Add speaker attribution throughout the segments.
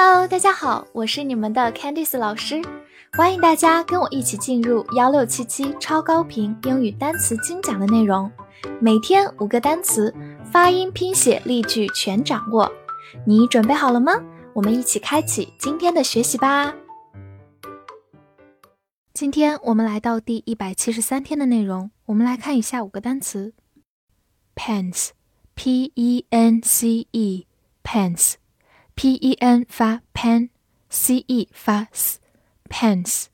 Speaker 1: Hello，大家好，我是你们的 Candice 老师，欢迎大家跟我一起进入幺六七七超高频英语单词精讲的内容，每天五个单词，发音、拼写、例句全掌握，你准备好了吗？我们一起开启今天的学习吧。今天我们来到第一百七十三天的内容，我们来看一下五个单词：pence，p e n c e，pence p e n 发 pen，c e 发 s，pence，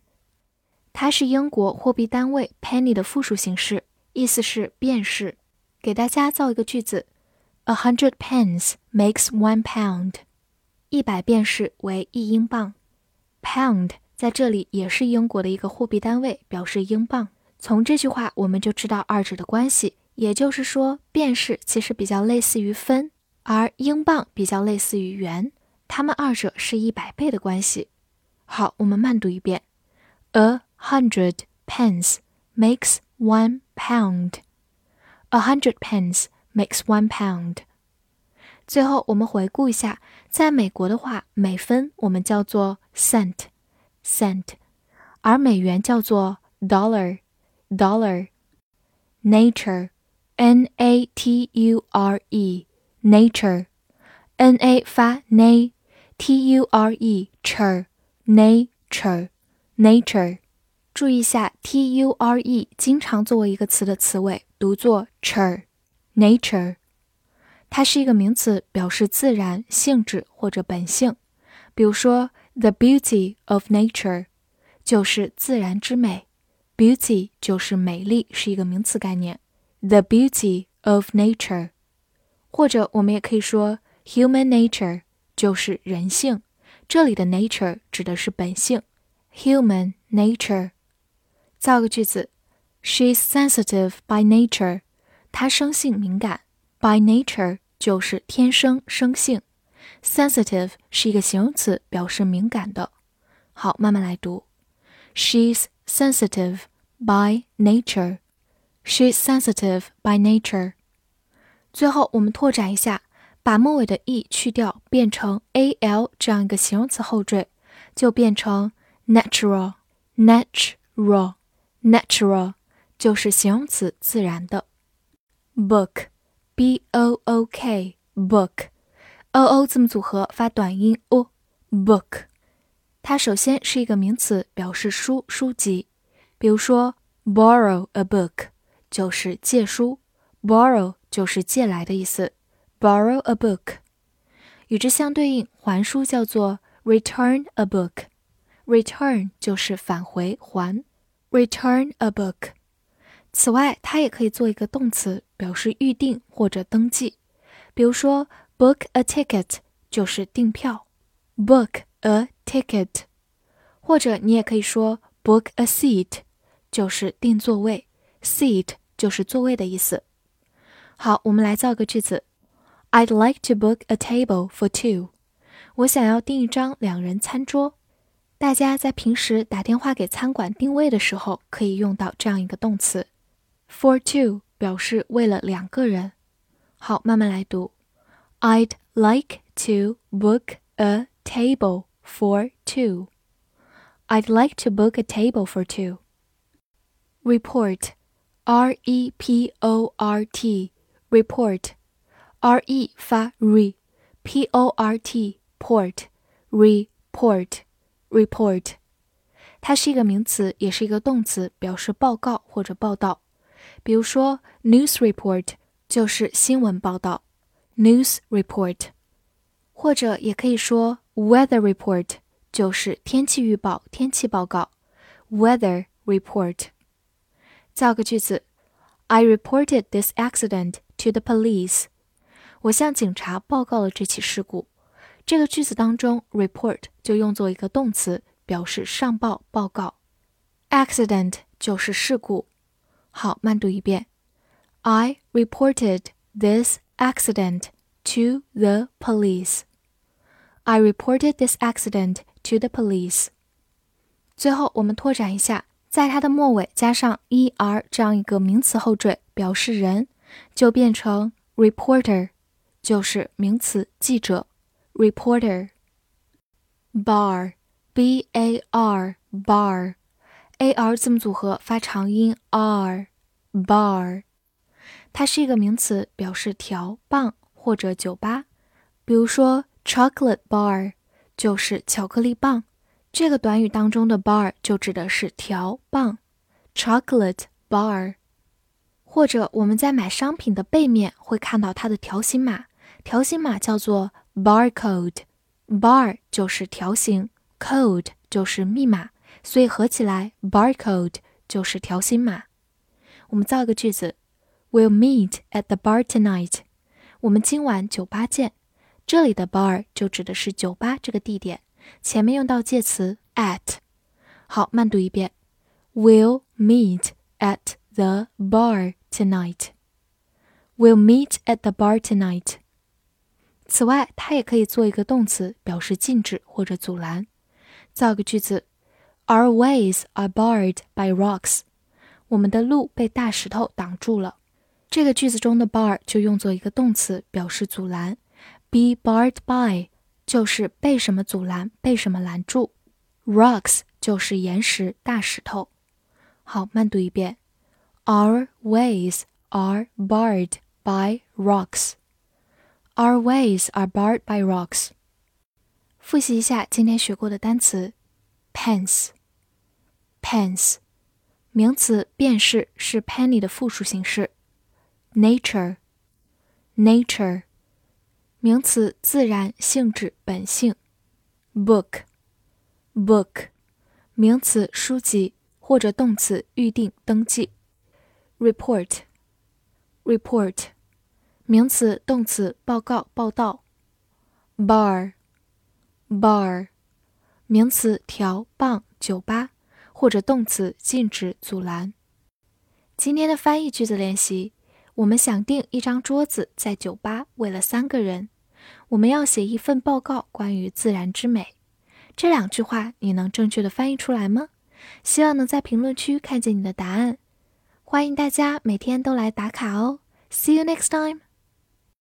Speaker 1: 它是英国货币单位 penny 的复数形式，意思是便士。给大家造一个句子：A hundred pence makes one pound。一百便士为一英镑。pound 在这里也是英国的一个货币单位，表示英镑。从这句话我们就知道二者的关系，也就是说，便士其实比较类似于分。而英镑比较类似于元，它们二者是一百倍的关系。好，我们慢读一遍：A hundred pence makes one pound. A hundred pence makes one pound. 最后，我们回顾一下，在美国的话，美分我们叫做 cent，cent，而美元叫做 dollar，dollar。Nature，N-A-T-U-R-E。 Nature，n a 发 n a t u r e c h e r nature nature。注意一下，t u r e 经常作为一个词的词尾，读作 cher，nature。它是一个名词，表示自然、性质或者本性。比如说，the beauty of nature 就是自然之美，beauty 就是美丽，是一个名词概念。the beauty of nature。或者我们也可以说，human nature 就是人性，这里的 nature 指的是本性，human nature。造个句子，She's sensitive by nature，她生性敏感，by nature 就是天生生性，sensitive 是一个形容词，表示敏感的。好，慢慢来读，She's sensitive by nature。She's sensitive by nature。 最后，我们拓展一下，把末尾的 e 去掉，变成 a l 这样一个形容词后缀，就变成 natural，natural，natural，就是形容词自然的。book，b o o k，book，o o 字母组合发短音 o，book，它首先是一个名词，表示书、书籍。比如说，borrow a book 就是借书 ，borrow。就是借来的意思，borrow a book。与之相对应，还书叫做 return a book。return 就是返回还，return a book。此外，它也可以做一个动词，表示预定或者登记。比如说，book a ticket 就是订票，book a ticket。或者你也可以说 book a seat，就是订座位，seat 就是座位的意思。 好，我们来造个句子。I'd like to book a table for two。我想要订一张两人餐桌。大家在平时打电话给餐馆定位的时候，可以用到这样一个动词，for two 表示为了两个人。好，慢慢来读。I'd like to book a table for two. I'd like to book a table for two. Report, R E P O R T report，r e 发 re，p o r t port，report，report，它是一个名词，也是一个动词，表示报告或者报道。比如说，news report 就是新闻报道，news report，或者也可以说 weather report 就是天气预报、天气报告，weather report。造个句子 ，I reported this accident to the police，我向警察报告了这起事故。这个句子当中，report 就用作一个动词，表示上报、报告。accident 就是事故。好，慢读一遍。I reported this accident to the police. I reported this accident to the police. 最后，我们拓展一下， 在它的末尾加上 er 这样一个名词后缀，表示人。就变成 reporter，就是名词记者 reporter。bar，b a r bar，a r 字母组合发长音 r，bar。它是一个名词，表示条、棒或者酒吧。比如说，chocolate bar 就是巧克力棒。这个短语当中的 bar 就指的是条、棒，chocolate bar。或者我们在买商品的背面会看到它的条形码，条形码叫做 barcode。bar 就是条形，code 就是密码，所以合起来 barcode 就是条形码。我们造一个句子：We'll meet at the bar tonight。我们今晚酒吧见。这里的 bar 就指的是酒吧这个地点，前面用到介词 at。好，慢读一遍：We'll meet at the bar tonight. We'll meet at the bar tonight. 此外，它也可以做一个动词，表示禁止或者阻拦。造个句子：Our ways are barred by rocks. 我们的路被大石头挡住了。这个句子中的 bar 就用作一个动词，表示阻拦。Be barred by 就是被什么阻拦，被什么拦住。Rocks 就是岩石、大石头。好，慢读一遍：Our ways are barred by rocks. Our ways are barred by rocks. 复习一下今天学过的单词：pence。pence，名词，便士，是 penny 的复数形式。nature。nature， 名词，自然、性质、本性。book。book，名词，书籍，或者动词，预定、登记。report。report。名词、动词，报告、报道。bar，bar，名词，条、棒、酒吧，或者动词，禁止、阻拦。今天的翻译句子练习：我们想订一张桌子在酒吧，为了三个人。我们要写一份报告，关于自然之美。这两句话你能正确的翻译出来吗？希望能在评论区看见你的答案。欢迎大家每天都来打卡哦。See you next time.